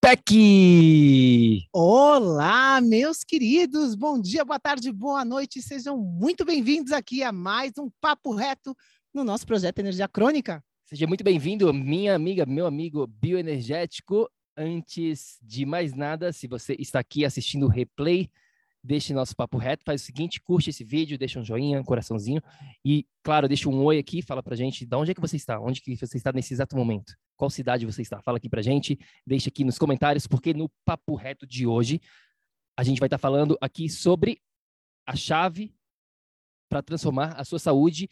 PEC! Olá, meus queridos, bom dia, boa tarde, boa noite, sejam muito bem-vindos aqui a mais um Papo Reto no nosso projeto Energia Crônica. Seja muito bem-vindo, minha amiga, meu amigo bioenergético. Antes de mais nada, se você está aqui assistindo o replay, deixe nosso papo reto, faz o seguinte, curte esse vídeo, deixa um joinha, um coraçãozinho e, claro, deixa um oi aqui, fala pra gente de onde é que você está, onde que você está nesse exato momento, qual cidade você está, fala aqui pra gente, deixa aqui nos comentários, porque no papo reto de hoje a gente vai estar falando aqui sobre a chave para transformar a sua saúde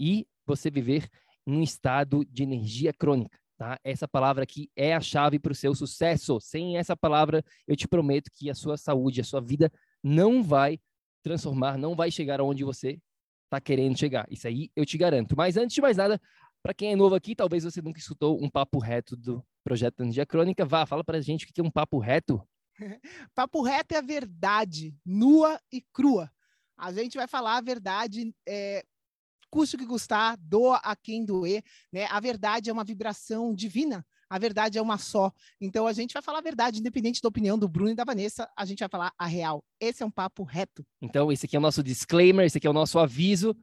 e você viver em um estado de energia crônica. Tá? Essa palavra aqui é a chave para o seu sucesso. Sem essa palavra, eu te prometo que a sua saúde, a sua vida não vai transformar, não vai chegar aonde você está querendo chegar. Isso aí eu te garanto. Mas antes de mais nada, para quem é novo aqui, talvez você nunca escutou um papo reto do projeto Energia Crônica, vá, fala para a gente o que é um papo reto. papo reto é a verdade, nua e crua. A gente vai falar a verdade é, custe o que custar, doa a quem doer, né? A verdade é uma vibração divina, a verdade é uma só. Então a gente vai falar a verdade, independente da opinião do Bruno e da Vanessa, a gente vai falar a real. Esse é um papo reto. Então esse aqui é o nosso disclaimer, esse aqui é o nosso aviso,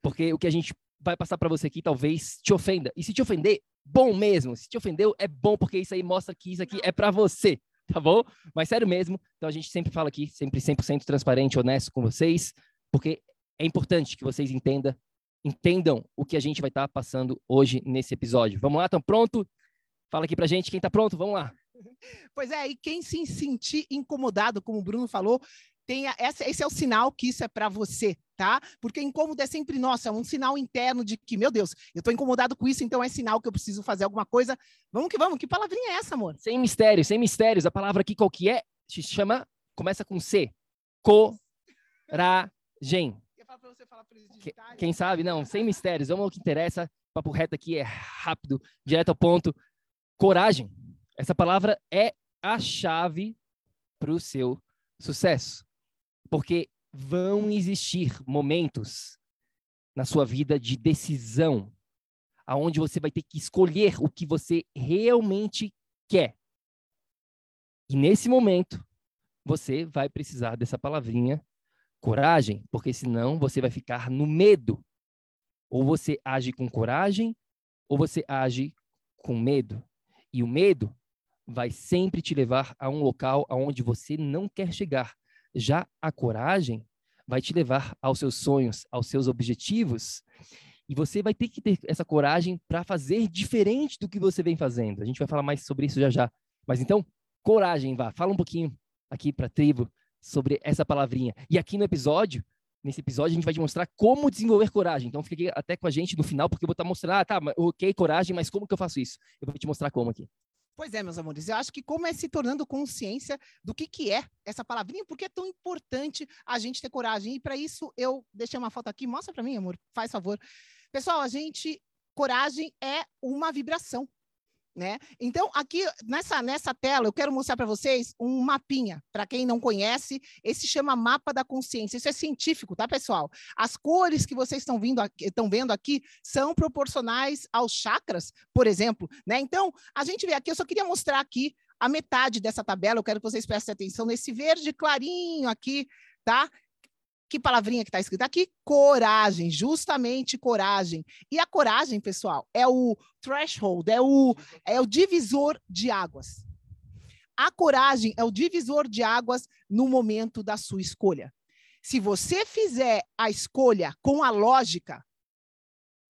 porque o que a gente vai passar para você aqui talvez te ofenda. E se te ofender, bom mesmo. Se te ofendeu, é bom porque isso aí mostra que isso aqui é para você, tá bom? Mas sério mesmo, então a gente sempre fala aqui, sempre 100% transparente, honesto com vocês, porque é importante que vocês entendam, entendam o que a gente vai estar tá passando hoje nesse episódio. Vamos lá, estão pronto? Fala aqui pra gente quem está pronto, vamos lá. Pois é, e quem se sentir incomodado, como o Bruno falou, tenha esse, esse é o sinal que isso é para você, tá? Porque incômodo é sempre nossa, é um sinal interno de que, meu Deus, eu estou incomodado com isso, então é sinal que eu preciso fazer alguma coisa. Vamos que vamos, que palavrinha é essa, amor? Sem mistérios, sem mistérios. A palavra aqui qual que é? Se chama, começa com C. Coragem você para eles digitarem. Quem sabe? Não, sem mistérios. Vamos ao que interessa. O papo reto aqui é rápido, direto ao ponto. Coragem. Essa palavra é a chave para o seu sucesso. Porque vão existir momentos na sua vida de decisão, aonde você vai ter que escolher o que você realmente quer. E nesse momento, você vai precisar dessa palavrinha coragem, porque senão você vai ficar no medo. Ou você age com coragem, ou você age com medo. E o medo vai sempre te levar a um local aonde você não quer chegar. Já a coragem vai te levar aos seus sonhos, aos seus objetivos. E você vai ter que ter essa coragem para fazer diferente do que você vem fazendo. A gente vai falar mais sobre isso já já. Mas então, coragem, vá. Fala um pouquinho aqui para a tribo sobre essa palavrinha. E aqui no episódio, nesse episódio, a gente vai te mostrar como desenvolver coragem. Então, fique até com a gente no final, porque eu vou estar mostrando, ah, tá, ok, coragem, mas como que eu faço isso? Eu vou te mostrar como aqui. Pois é, meus amores, eu acho que como é se tornando consciência do que, que é essa palavrinha, porque é tão importante a gente ter coragem. E para isso, eu deixei uma foto aqui, mostra para mim, amor, faz favor. Pessoal, a gente, coragem é uma vibração. Né? Então, aqui nessa, nessa tela, eu quero mostrar para vocês um mapinha. Para quem não conhece, esse chama mapa da consciência. Isso é científico, tá, pessoal? As cores que vocês estão vendo aqui são proporcionais aos chakras, por exemplo. Né? Então, a gente vê aqui, eu só queria mostrar aqui a metade dessa tabela. Eu quero que vocês prestem atenção nesse verde clarinho aqui, tá? Que palavrinha que está escrita aqui? Coragem, justamente coragem. E a coragem, pessoal, é o threshold, é o, é o divisor de águas. A coragem é o divisor de águas no momento da sua escolha. Se você fizer a escolha com a lógica,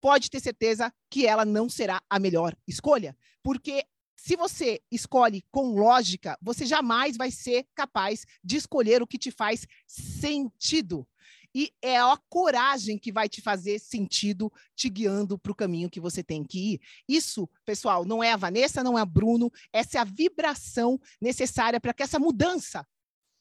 pode ter certeza que ela não será a melhor escolha, porque se você escolhe com lógica, você jamais vai ser capaz de escolher o que te faz sentido. E é a coragem que vai te fazer sentido, te guiando para o caminho que você tem que ir. Isso, pessoal, não é a Vanessa, não é a Bruno, essa é a vibração necessária para que essa mudança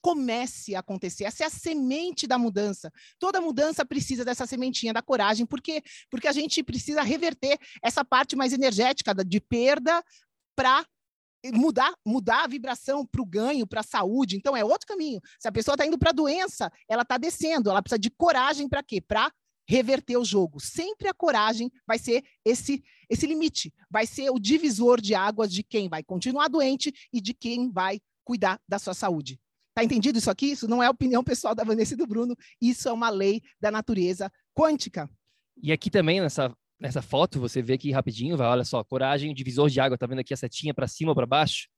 comece a acontecer. Essa é a semente da mudança. Toda mudança precisa dessa sementinha da coragem, porque porque a gente precisa reverter essa parte mais energética de perda para mudar, mudar a vibração para o ganho, para a saúde. Então, é outro caminho. Se a pessoa está indo para a doença, ela está descendo. Ela precisa de coragem para quê? Para reverter o jogo. Sempre a coragem vai ser esse, esse limite, vai ser o divisor de águas de quem vai continuar doente e de quem vai cuidar da sua saúde. Tá entendido isso aqui? Isso não é opinião pessoal da Vanessa e do Bruno, isso é uma lei da natureza quântica. E aqui também, nessa nessa foto, você vê aqui rapidinho, vai, olha só, coragem, divisor de água, tá vendo aqui a setinha para cima ou para baixo?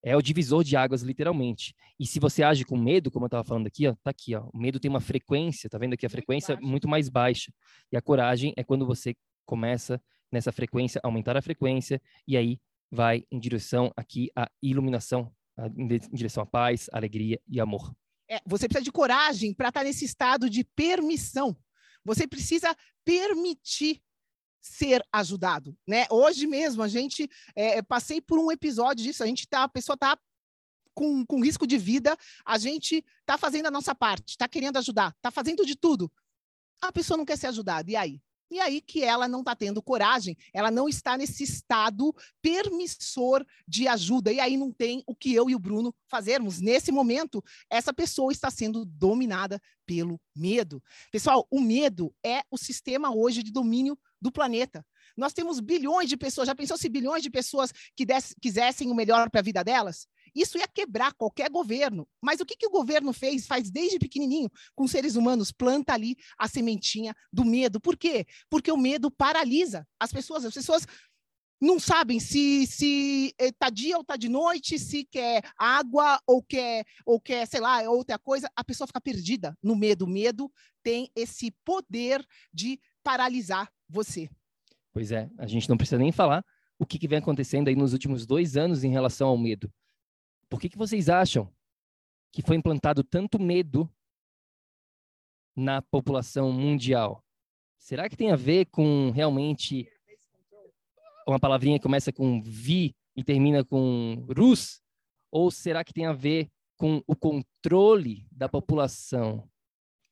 É o divisor de águas, literalmente. E se você age com medo, como eu estava falando aqui, ó, tá aqui, ó, o medo tem uma frequência, tá vendo aqui a frequência muito, muito mais baixa. E a coragem é quando você começa nessa frequência, aumentar a frequência, e aí vai em direção aqui à iluminação, em direção à paz, alegria e amor. É, você precisa de coragem para estar tá nesse estado de permissão. Você precisa permitir ser ajudado, né? Hoje mesmo a gente é, passei por um episódio disso, a gente tá, a pessoa tá com, com risco de vida, a gente tá fazendo a nossa parte, tá querendo ajudar, tá fazendo de tudo. A pessoa não quer ser ajudada, e aí? E aí que ela não está tendo coragem, ela não está nesse estado permissor de ajuda. E aí não tem o que eu e o Bruno fazermos. Nesse momento, essa pessoa está sendo dominada pelo medo. Pessoal, o medo é o sistema hoje de domínio do planeta. Nós temos bilhões de pessoas. Já pensou se bilhões de pessoas que desse, quisessem o melhor para a vida delas? Isso ia quebrar qualquer governo. Mas o que, que o governo fez? Faz desde pequenininho com seres humanos, planta ali a sementinha do medo. Por quê? Porque o medo paralisa as pessoas. As pessoas não sabem se se tá dia ou tá de noite, se quer água ou quer ou quer, sei lá, outra coisa, a pessoa fica perdida no medo. O medo tem esse poder de paralisar você. Pois é, a gente não precisa nem falar o que, que vem acontecendo aí nos últimos dois anos em relação ao medo. Por que, que vocês acham que foi implantado tanto medo na população mundial? Será que tem a ver com realmente uma palavrinha que começa com vi e termina com rus? Ou será que tem a ver com o controle da população?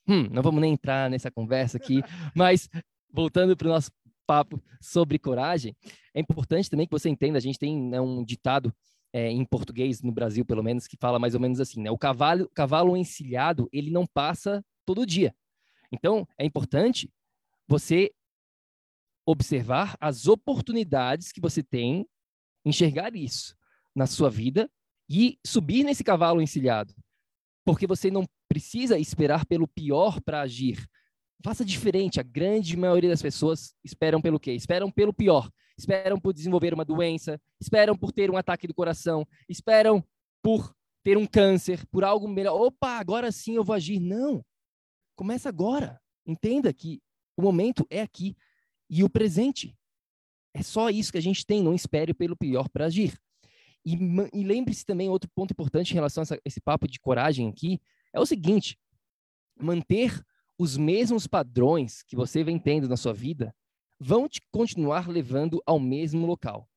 Hum, não vamos nem entrar nessa conversa aqui, mas voltando para o nosso papo sobre coragem, é importante também que você entenda, a gente tem né, um ditado é, em português, no Brasil pelo menos, que fala mais ou menos assim, né? O cavalo, cavalo encilhado, ele não passa todo dia. Então, é importante você observar as oportunidades que você tem, enxergar isso na sua vida e subir nesse cavalo encilhado. Porque você não precisa esperar pelo pior para agir. Faça diferente. A grande maioria das pessoas esperam pelo quê? Esperam pelo pior. Esperam por desenvolver uma doença, esperam por ter um ataque do coração, esperam por ter um câncer, por algo melhor. Opa, agora sim eu vou agir. Não. Começa agora. Entenda que o momento é aqui e o presente. É só isso que a gente tem. Não espere pelo pior para agir. E, e lembre-se também, outro ponto importante em relação a essa, esse papo de coragem aqui, é o seguinte: manter os mesmos padrões que você vem tendo na sua vida vão te continuar levando ao mesmo local.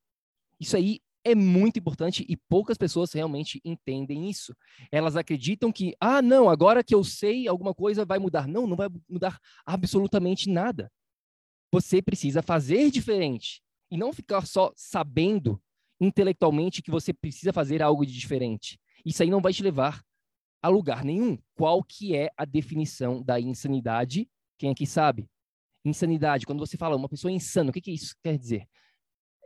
Isso aí é muito importante e poucas pessoas realmente entendem isso. Elas acreditam que, ah, não, agora que eu sei, alguma coisa vai mudar. Não, não vai mudar absolutamente nada. Você precisa fazer diferente e não ficar só sabendo intelectualmente que você precisa fazer algo de diferente. Isso aí não vai te levar a lugar nenhum. Qual que é a definição da insanidade? Quem aqui sabe? Insanidade, quando você fala uma pessoa insana, o que, que isso quer dizer?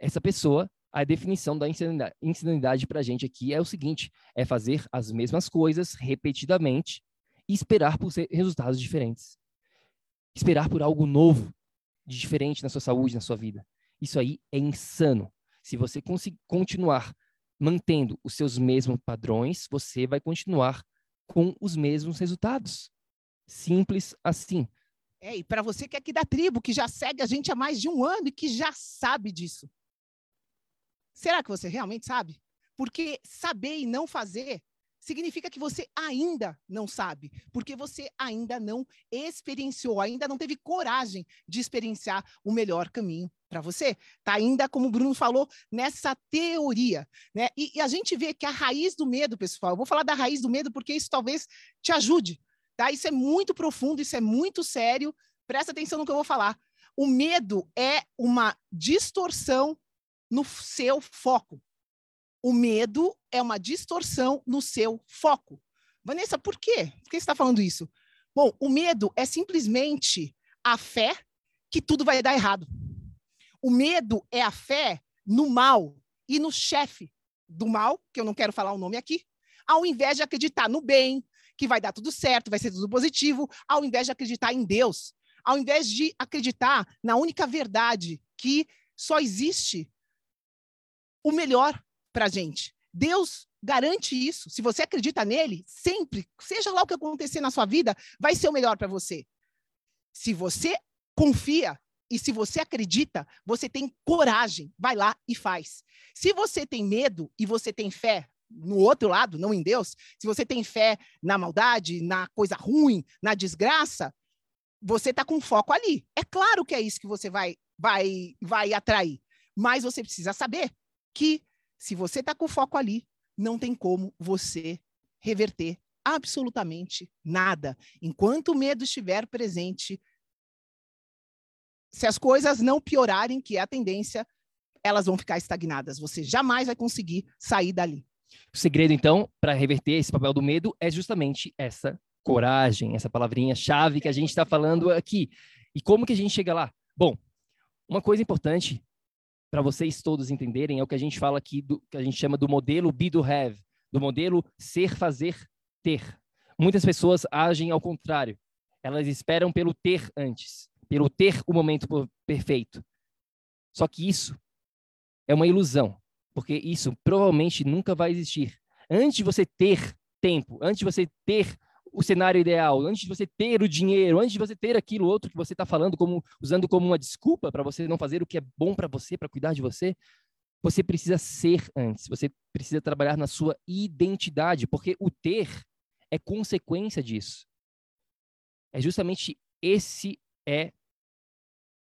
Essa pessoa, a definição da insanidade, insanidade para a gente aqui é o seguinte: é fazer as mesmas coisas repetidamente e esperar por resultados diferentes. Esperar por algo novo, de diferente na sua saúde, na sua vida. Isso aí é insano. Se você continuar mantendo os seus mesmos padrões, você vai continuar com os mesmos resultados. Simples assim. É, e para você que é aqui da tribo, que já segue a gente há mais de um ano e que já sabe disso. Será que você realmente sabe? Porque saber e não fazer significa que você ainda não sabe, porque você ainda não experienciou, ainda não teve coragem de experienciar o melhor caminho para você. Tá ainda, como o Bruno falou, nessa teoria, né? E, e, a gente vê que a raiz do medo, pessoal, eu vou falar da raiz do medo porque isso talvez te ajude, tá? Isso é muito profundo, isso é muito sério. Presta atenção no que eu vou falar. O medo é uma distorção no seu foco. O medo é uma distorção no seu foco. Vanessa, por quê? Por que você está falando isso? Bom, o medo é simplesmente a fé que tudo vai dar errado. O medo é a fé no mal e no chefe do mal, que eu não quero falar o nome aqui, ao invés de acreditar no bem, que vai dar tudo certo, vai ser tudo positivo, ao invés de acreditar em Deus, ao invés de acreditar na única verdade que só existe o melhor para a gente. Deus garante isso. Se você acredita nele, sempre, seja lá o que acontecer na sua vida, vai ser o melhor para você. Se você confia e se você acredita, você tem coragem, vai lá e faz. Se você tem medo e você tem fé no outro lado, não em Deus, se você tem fé na maldade, na coisa ruim, na desgraça, você está com foco ali. É claro que é isso que você vai, vai, vai atrair, mas você precisa saber que se você está com foco ali, não tem como você reverter absolutamente nada. Enquanto o medo estiver presente, se as coisas não piorarem, que é a tendência, elas vão ficar estagnadas. Você jamais vai conseguir sair dali. O segredo, então, para reverter esse papel do medo é justamente essa coragem, essa palavrinha-chave que a gente está falando aqui. E como que a gente chega lá? Bom, uma coisa importante para vocês todos entenderem, é o que a gente fala aqui, do, que a gente chama do modelo be do have, do modelo ser, fazer, ter. Muitas pessoas agem ao contrário. Elas esperam pelo ter antes, pelo ter o momento perfeito. Só que isso é uma ilusão, porque isso provavelmente nunca vai existir. Antes de você ter tempo, antes de você ter o cenário ideal, antes de você ter o dinheiro, antes de você ter aquilo outro que você está falando, como usando como uma desculpa para você não fazer o que é bom para você, para cuidar de você, você precisa ser antes. Você precisa trabalhar na sua identidade, porque o ter é consequência disso. É justamente esse é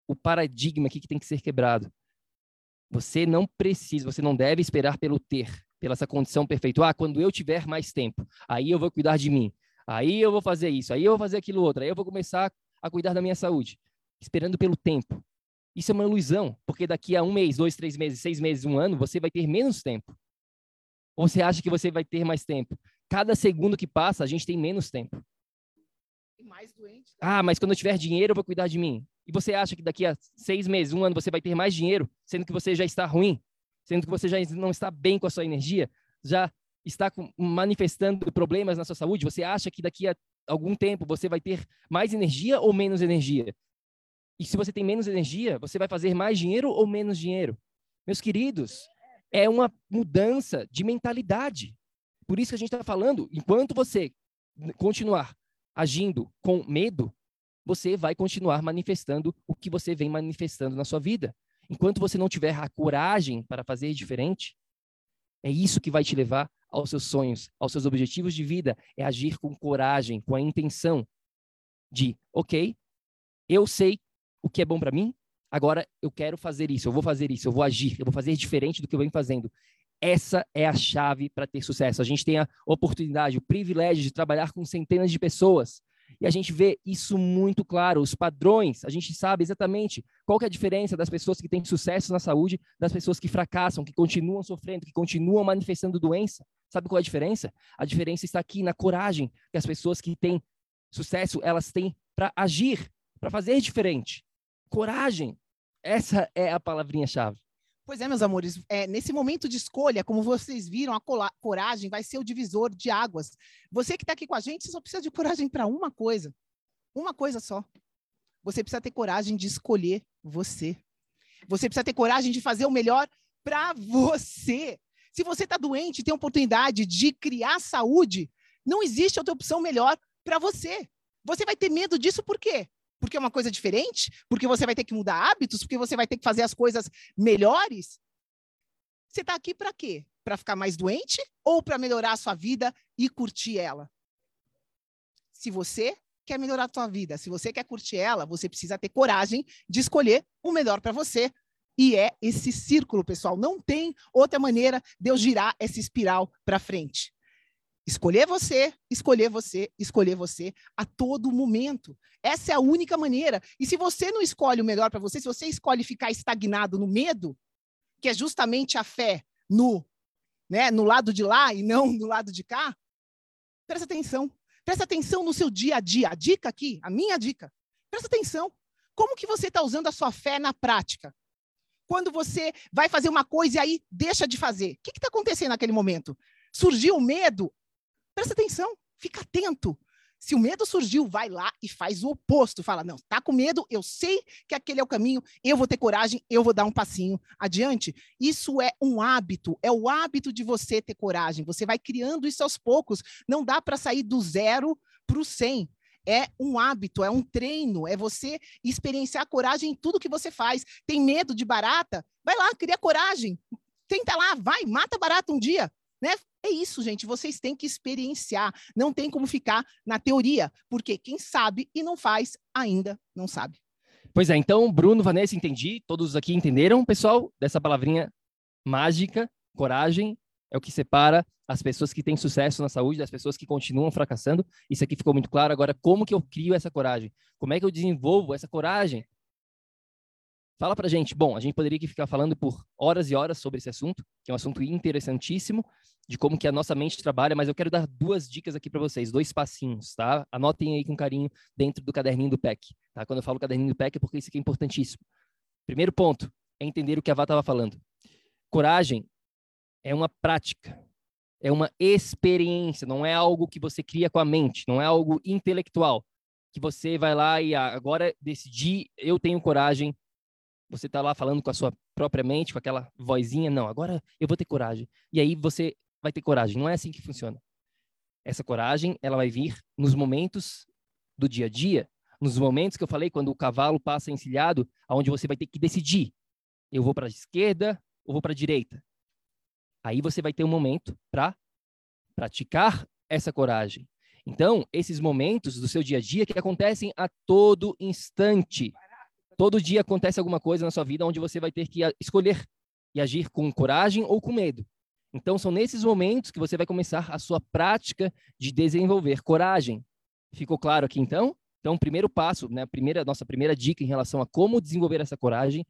o paradigma aqui que tem que ser quebrado. Você não precisa, você não deve esperar pelo ter, pela essa condição perfeita. Ah, quando eu tiver mais tempo, aí eu vou cuidar de mim. Aí eu vou fazer isso, aí eu vou fazer aquilo outro, aí eu vou começar a cuidar da minha saúde, esperando pelo tempo. Isso é uma ilusão, porque daqui a um mês, dois, três meses, seis meses, um ano, você vai ter menos tempo. Ou você acha que você vai ter mais tempo? Cada segundo que passa, a gente tem menos tempo. Mais doente, tá? Ah, mas quando eu tiver dinheiro, eu vou cuidar de mim. E você acha que daqui a seis meses, um ano, você vai ter mais dinheiro, sendo que você já está ruim, sendo que você já não está bem com a sua energia, já está manifestando problemas na sua saúde, você acha que daqui a algum tempo você vai ter mais energia ou menos energia? E se você tem menos energia, você vai fazer mais dinheiro ou menos dinheiro? Meus queridos, é uma mudança de mentalidade. Por isso que a gente está falando, enquanto você continuar agindo com medo, você vai continuar manifestando o que você vem manifestando na sua vida. Enquanto você não tiver a coragem para fazer diferente, é isso que vai te levar aos seus sonhos, aos seus objetivos de vida, é agir com coragem, com a intenção de, ok, eu sei o que é bom para mim, agora eu quero fazer isso, eu vou fazer isso, eu vou agir, eu vou fazer diferente do que eu venho fazendo. Essa é a chave para ter sucesso. A gente tem a oportunidade, o privilégio de trabalhar com centenas de pessoas E a gente vê isso muito claro, os padrões, a gente sabe exatamente qual é a diferença das pessoas que têm sucesso na saúde, das pessoas que fracassam, que continuam sofrendo, que continuam manifestando doença. Sabe qual é a diferença? A diferença está aqui na coragem que as pessoas que têm sucesso, elas têm para agir, para fazer diferente. Coragem. Essa é a palavrinha-chave. Pois é, meus amores, é, nesse momento de escolha, como vocês viram, a coragem vai ser o divisor de águas. Você que está aqui com a gente, só precisa de coragem para uma coisa. Uma coisa só. Você precisa ter coragem de escolher você. Você precisa ter coragem de fazer o melhor para você. Se você está doente e tem a oportunidade de criar saúde, não existe outra opção melhor para você. Você vai ter medo disso por quê? Porque é uma coisa diferente, porque você vai ter que mudar hábitos, porque você vai ter que fazer as coisas melhores. Você está aqui para quê? Para ficar mais doente ou para melhorar a sua vida e curtir ela? Se você quer melhorar a sua vida, se você quer curtir ela, você precisa ter coragem de escolher o melhor para você. E é esse círculo, pessoal. Não tem outra maneira de eu girar essa espiral para frente. Escolher você, escolher você, escolher você a todo momento. Essa é a única maneira. E se você não escolhe o melhor para você, se você escolhe ficar estagnado no medo, que é justamente a fé no, né, no lado de lá e não no lado de cá, presta atenção. Presta atenção no seu dia a dia. A dica aqui, a minha dica. Presta atenção. Como que você está usando a sua fé na prática? Quando você vai fazer uma coisa e aí deixa de fazer. O que está acontecendo naquele momento? Surgiu o medo? Presta atenção, fica atento. Se o medo surgiu, vai lá e faz o oposto. Fala, não, tá com medo, eu sei que aquele é o caminho, eu vou ter coragem, eu vou dar um passinho adiante. Isso é um hábito, é o hábito de você ter coragem. Você vai criando isso aos poucos. Não dá para sair do zero para o cem. É um hábito, é um treino, é você experienciar coragem em tudo que você faz. Tem medo de barata? Vai lá, cria coragem. Tenta lá, vai, mata barata um dia. Né? É isso, gente. Vocês têm que experienciar. Não tem como ficar na teoria, porque quem sabe e não faz ainda não sabe. Pois é, então, Bruno, Vanessa, entendi. Todos aqui entenderam, pessoal, dessa palavrinha mágica, coragem, é o que separa as pessoas que têm sucesso na saúde das pessoas que continuam fracassando. Isso aqui ficou muito claro. Agora, como que eu crio essa coragem? Como é que eu desenvolvo essa coragem? Fala pra gente. Bom, a gente poderia ficar falando por horas e horas sobre esse assunto, que é um assunto interessantíssimo, de como que a nossa mente trabalha, mas eu quero dar duas dicas aqui para vocês, dois passinhos, tá? Anotem aí com carinho dentro do caderninho do PEC, tá? Quando eu falo caderninho do PEC é porque isso aqui é importantíssimo. Primeiro ponto é entender o que a Vá estava falando. Coragem é uma prática, é uma experiência, não é algo que você cria com a mente, não é algo intelectual, que você vai lá e ah, agora decidi, eu tenho coragem, você está lá falando com a sua própria mente, com aquela vozinha, não, agora eu vou ter coragem. E aí você vai ter coragem. Não é assim que funciona. Essa coragem, ela vai vir nos momentos do dia a dia, nos momentos que eu falei, quando o cavalo passa encilhado, aonde você vai ter que decidir. Eu vou para a esquerda ou vou para a direita? Aí você vai ter um momento para praticar essa coragem. Então, esses momentos do seu dia a dia que acontecem a todo instante. Todo dia acontece alguma coisa na sua vida onde você vai ter que escolher e agir com coragem ou com medo. Então, são nesses momentos que você vai começar a sua prática de desenvolver coragem. Ficou claro aqui, então? Então, primeiro passo, né, primeira, nossa primeira dica em relação a como desenvolver essa coragem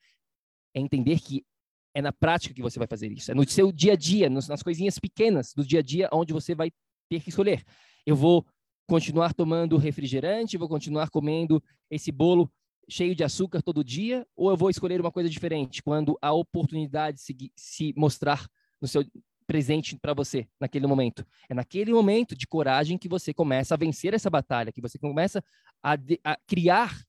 é entender que é na prática que você vai fazer isso. É no seu dia a dia, nas coisinhas pequenas do dia a dia, onde você vai ter que escolher. Eu vou continuar tomando refrigerante, vou continuar comendo esse bolo cheio de açúcar todo dia, ou eu vou escolher uma coisa diferente quando a oportunidade se, se mostrar no seu presente para você naquele momento. É naquele momento de coragem que você começa a vencer essa batalha, que você começa a, de, a criar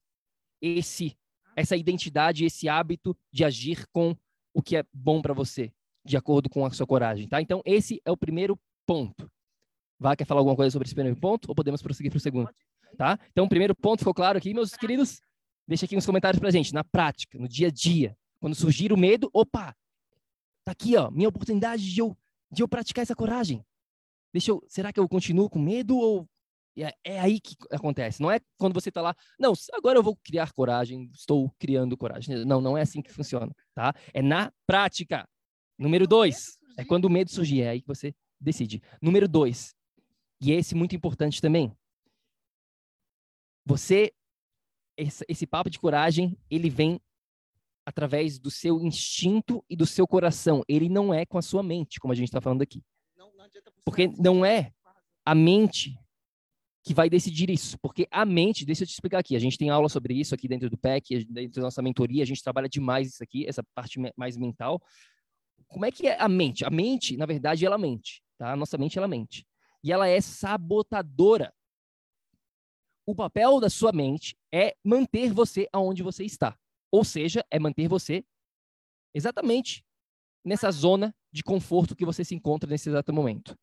esse essa identidade, esse hábito de agir com o que é bom para você, de acordo com a sua coragem, tá? Então esse é o primeiro ponto. Vá, quer falar alguma coisa sobre esse primeiro ponto ou podemos prosseguir para o segundo? Tá? Então, o primeiro ponto ficou claro aqui, meus queridos. Deixa aqui uns comentários para gente, na prática, no dia a dia. Quando surgir o medo, opa, tá aqui, ó, minha oportunidade de eu de eu praticar essa coragem. Deixa eu, será que eu continuo com medo ou é, é aí que acontece? Não é quando você está lá, não, agora eu vou criar coragem, estou criando coragem. Não, não é assim que funciona, tá? É na prática. Número dois, é quando o medo surgir, é aí que você decide. Número dois, e esse muito importante também, Você, esse, esse papo de coragem, ele vem através do seu instinto e do seu coração. Ele não é com a sua mente, como a gente está falando aqui. Não, não Porque não é a mente que vai decidir isso. Porque a mente, deixa eu te explicar aqui, a gente tem aula sobre isso aqui dentro do PEC, dentro da nossa mentoria, a gente trabalha demais isso aqui, essa parte mais mental. Como é que é a mente? A mente, na verdade, ela mente, tá? A nossa mente, ela mente. E ela é sabotadora. O papel da sua mente é manter você aonde você está. Ou seja, é manter você exatamente nessa zona de conforto que você se encontra nesse exato momento.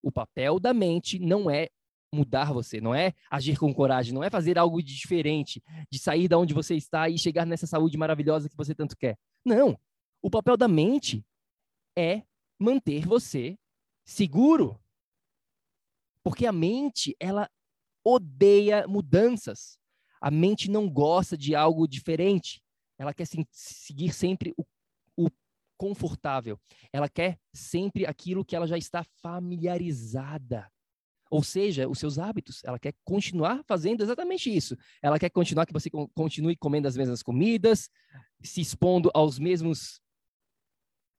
O papel da mente não é mudar você, não é agir com coragem, não é fazer algo de diferente, de sair da onde você está e chegar nessa saúde maravilhosa que você tanto quer. Não. O papel da mente é manter você seguro. Porque a mente, ela odeia mudanças. A mente não gosta de algo diferente. Ela quer seguir sempre o, o confortável. Ela quer sempre aquilo que ela já está familiarizada. Ou seja, os seus hábitos. Ela quer continuar fazendo exatamente isso. Ela quer continuar que você continue comendo as mesmas comidas, se expondo aos mesmos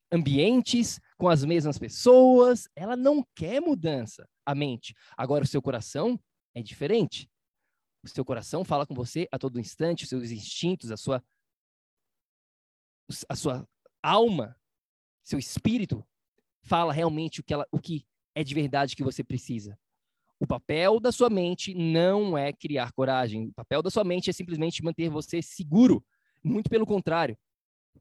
ambientes, com as mesmas pessoas. Ela não quer mudança, a mente. Agora, o seu coração é diferente. O seu coração fala com você a todo instante, os seus instintos, a sua, a sua alma, seu espírito fala realmente o que, ela, o que é de verdade que você precisa. O papel da sua mente não é criar coragem. O papel da sua mente é simplesmente manter você seguro. Muito pelo contrário.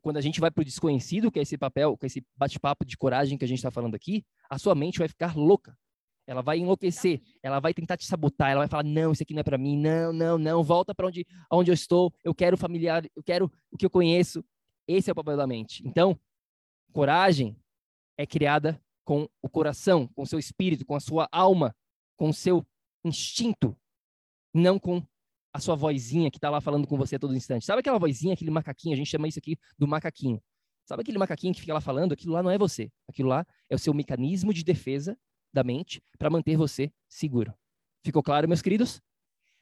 Quando a gente vai para o desconhecido, que é esse papel, que é esse bate-papo de coragem que a gente está falando aqui, a sua mente vai ficar louca. Ela vai enlouquecer, ela vai tentar te sabotar, ela vai falar: "Não, isso aqui não é para mim. Não, não, não, volta para onde onde eu estou. Eu quero familiar, eu quero o que eu conheço". Esse é o papel da mente. Então, coragem é criada com o coração, com o seu espírito, com a sua alma, com o seu instinto, não com a sua vozinha que está lá falando com você a todo instante. Sabe aquela vozinha, aquele macaquinho? A gente chama isso aqui do macaquinho. Sabe aquele macaquinho que fica lá falando? Aquilo lá não é você. Aquilo lá é o seu mecanismo de defesa da mente para manter você seguro. Ficou claro, meus queridos?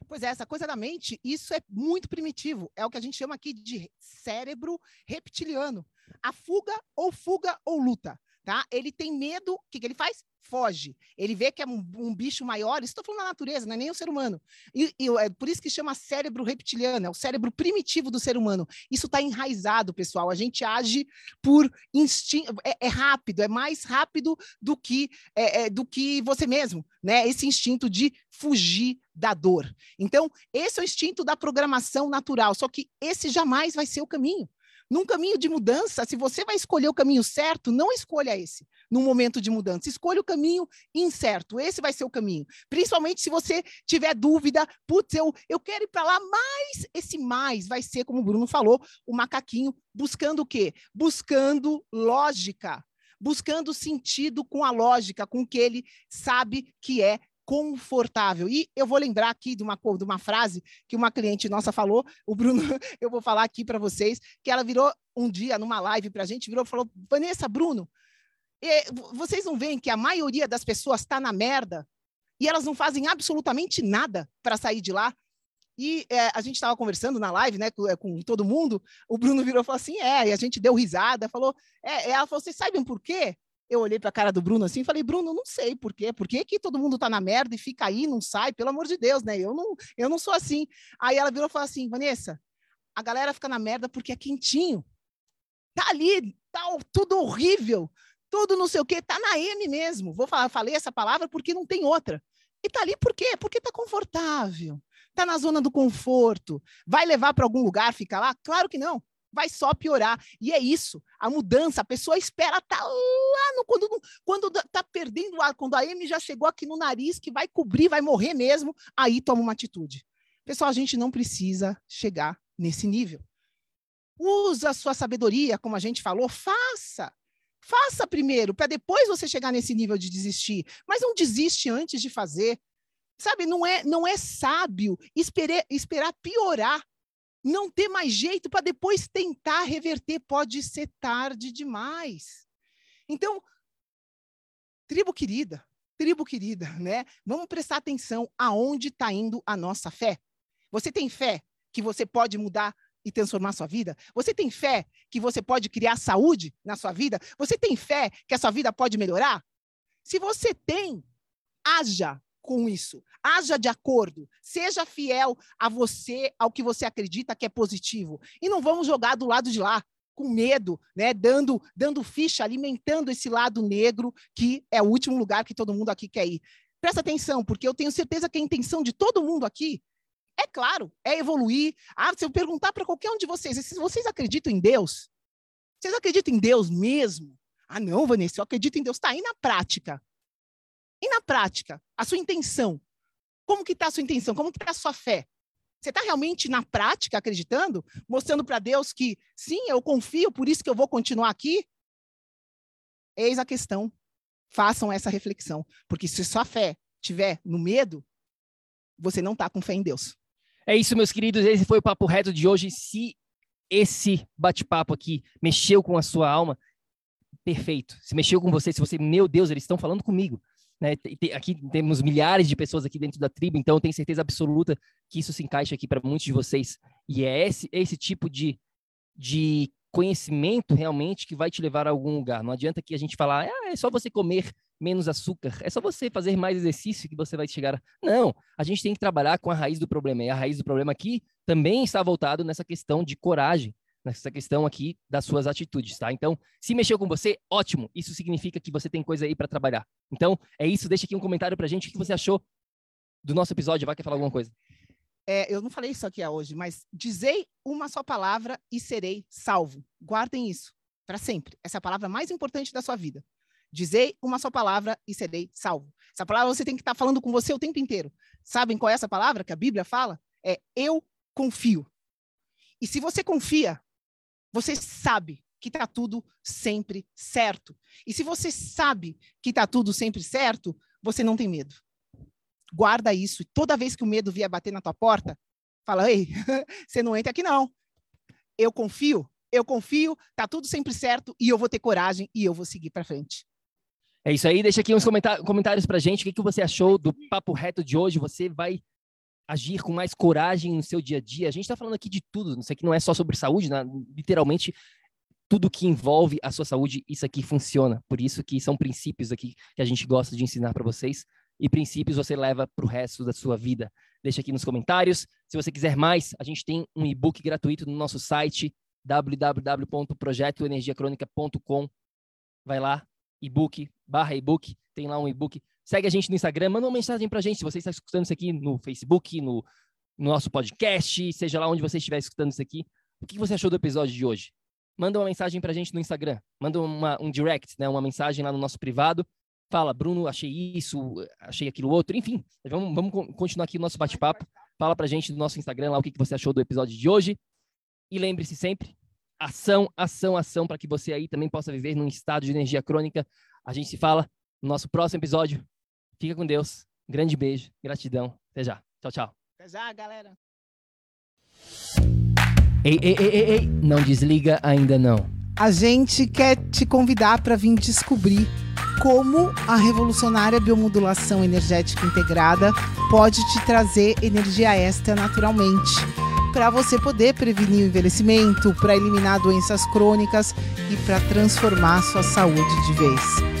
Pois é, essa coisa da mente, isso é muito primitivo. É o que a gente chama aqui de cérebro reptiliano. A fuga ou fuga ou luta tá? Ele tem medo, o que, que ele faz? Foge. Ele vê que é um, um bicho maior, estou falando da natureza, não é nem o ser humano. E, e é por isso que chama cérebro reptiliano, é o cérebro primitivo do ser humano. Isso está enraizado, pessoal. A gente age por instinto, é, é rápido, é mais rápido do que, é, é, do que você mesmo, né? Esse instinto de fugir da dor. Então, esse é o instinto da programação natural, só que esse jamais vai ser o caminho. Num caminho de mudança, se você vai escolher o caminho certo, não escolha esse num momento de mudança. Escolha o caminho incerto. Esse vai ser o caminho. Principalmente se você tiver dúvida, putz, eu, eu quero ir para lá, mas esse mais vai ser, como o Bruno falou, o macaquinho buscando o quê? Buscando lógica buscando sentido com a lógica, com o que ele sabe que é confortável. E eu vou lembrar aqui de uma, de uma frase que uma cliente nossa falou, o Bruno, eu vou falar aqui para vocês, que ela virou um dia numa live para a gente, virou e falou: Vanessa, Bruno, vocês não veem que a maioria das pessoas está na merda e elas não fazem absolutamente nada para sair de lá? E é, a gente estava conversando na live, né, com, é, com, todo mundo. O Bruno virou e falou assim: é, e a gente deu risada, falou, é, ela falou: vocês sabem por quê? Eu olhei para a cara do Bruno assim e falei, Bruno, não sei por quê. Por que, que todo mundo tá na merda e fica aí, não sai? Pelo amor de Deus, né? Eu não, eu não sou assim. Aí ela virou e falou assim, Vanessa, a galera fica na merda porque é quentinho. Tá ali, tá tudo horrível, tudo não sei o quê, tá na M mesmo. Vou falar, falei essa palavra porque não tem outra. E tá ali por quê? Porque tá confortável. Tá na zona do conforto. Vai levar para algum lugar ficar lá? Claro que não vai só piorar. E é isso, a mudança, a pessoa espera tá lá no, quando quando tá perdendo o ar, quando a M já chegou aqui no nariz que vai cobrir, vai morrer mesmo, aí toma uma atitude. Pessoal, a gente não precisa chegar nesse nível. Usa a sua sabedoria, como a gente falou, faça. Faça primeiro, para depois você chegar nesse nível de desistir. Mas não desiste antes de fazer. Sabe, não é, não é sábio esperar, esperar piorar não ter mais jeito para depois tentar reverter, pode ser tarde demais. Então, tribo querida, tribo querida, né? Vamos prestar atenção aonde está indo a nossa fé. Você tem fé que você pode mudar e transformar sua vida? Você tem fé que você pode criar saúde na sua vida? Você tem fé que a sua vida pode melhorar? Se você tem, haja com isso. Haja de acordo. Seja fiel a você, ao que você acredita que é positivo. E não vamos jogar do lado de lá com medo, né, dando dando ficha, alimentando esse lado negro que é o último lugar que todo mundo aqui quer ir. Presta atenção, porque eu tenho certeza que a intenção de todo mundo aqui é claro, é evoluir. Ah, se eu perguntar para qualquer um de vocês, vocês acreditam em Deus? Vocês acreditam em Deus mesmo? Ah, não, Vanessa, eu acredito em Deus. Tá, e na prática? E na prática, a sua intenção? Como que está a sua intenção? Como que está a sua fé? Você está realmente na prática acreditando? Mostrando para Deus que, sim, eu confio, por isso que eu vou continuar aqui? Eis a questão. Façam essa reflexão. Porque se sua fé estiver no medo, você não está com fé em Deus. É isso, meus queridos. Esse foi o Papo Reto de hoje. Se esse bate-papo aqui mexeu com a sua alma, perfeito. Se mexeu com você, se você, meu Deus, eles estão falando comigo. Né? Aqui temos milhares de pessoas aqui dentro da tribo, então eu tenho certeza absoluta que isso se encaixa aqui para muitos de vocês. E é esse, esse tipo de, de conhecimento realmente que vai te levar a algum lugar. Não adianta que a gente falar, ah, é só você comer menos açúcar, é só você fazer mais exercício que você vai chegar. Não, a gente tem que trabalhar com a raiz do problema. E a raiz do problema aqui também está voltado nessa questão de coragem, nessa questão aqui das suas atitudes, tá? Então, se mexeu com você, ótimo. Isso significa que você tem coisa aí para trabalhar. Então, é isso. Deixa aqui um comentário pra gente. O que você achou do nosso episódio? Vai quer falar alguma coisa? É, eu não falei isso aqui hoje, mas dizei uma só palavra e serei salvo. Guardem isso para sempre. Essa é a palavra mais importante da sua vida. Dizei uma só palavra e serei salvo. Essa palavra você tem que estar tá falando com você o tempo inteiro. Sabem qual é essa palavra que a Bíblia fala? É eu confio. E se você confia, você sabe que está tudo sempre certo. E se você sabe que está tudo sempre certo, você não tem medo. Guarda isso. Toda vez que o medo vier bater na tua porta, fala: ei, você não entra aqui não. Eu confio, eu confio, tá tudo sempre certo e eu vou ter coragem e eu vou seguir para frente. É isso aí. Deixa aqui uns comentários para gente. O que, que você achou do papo reto de hoje? Você vai agir com mais coragem no seu dia a dia. A gente está falando aqui de tudo, isso aqui não é só sobre saúde, né? literalmente tudo que envolve a sua saúde, isso aqui funciona. Por isso que são princípios aqui que a gente gosta de ensinar para vocês e princípios você leva para o resto da sua vida. Deixa aqui nos comentários. Se você quiser mais, a gente tem um e-book gratuito no nosso site www.projetoenergiacronica.com. Vai lá, e-book, barra e-book, tem lá um e-book Segue a gente no Instagram, manda uma mensagem pra gente se você está escutando isso aqui no Facebook, no, no nosso podcast, seja lá onde você estiver escutando isso aqui. O que você achou do episódio de hoje? Manda uma mensagem pra gente no Instagram. Manda uma, um direct, né? Uma mensagem lá no nosso privado. Fala, Bruno, achei isso, achei aquilo outro. Enfim, vamos, vamos continuar aqui o nosso bate-papo. Fala pra gente no nosso Instagram lá o que, você achou do episódio de hoje. E lembre-se sempre, ação, ação, ação, para que você aí também possa viver num estado de energia crônica. A gente se fala no nosso próximo episódio. Fica com Deus. Grande beijo, gratidão. Até já. Tchau, tchau. Até já, galera. Ei, ei, ei, ei, ei, não desliga ainda não. A gente quer te convidar para vir descobrir como a revolucionária biomodulação energética integrada pode te trazer energia extra naturalmente, para você poder prevenir o envelhecimento, para eliminar doenças crônicas e para transformar sua saúde de vez.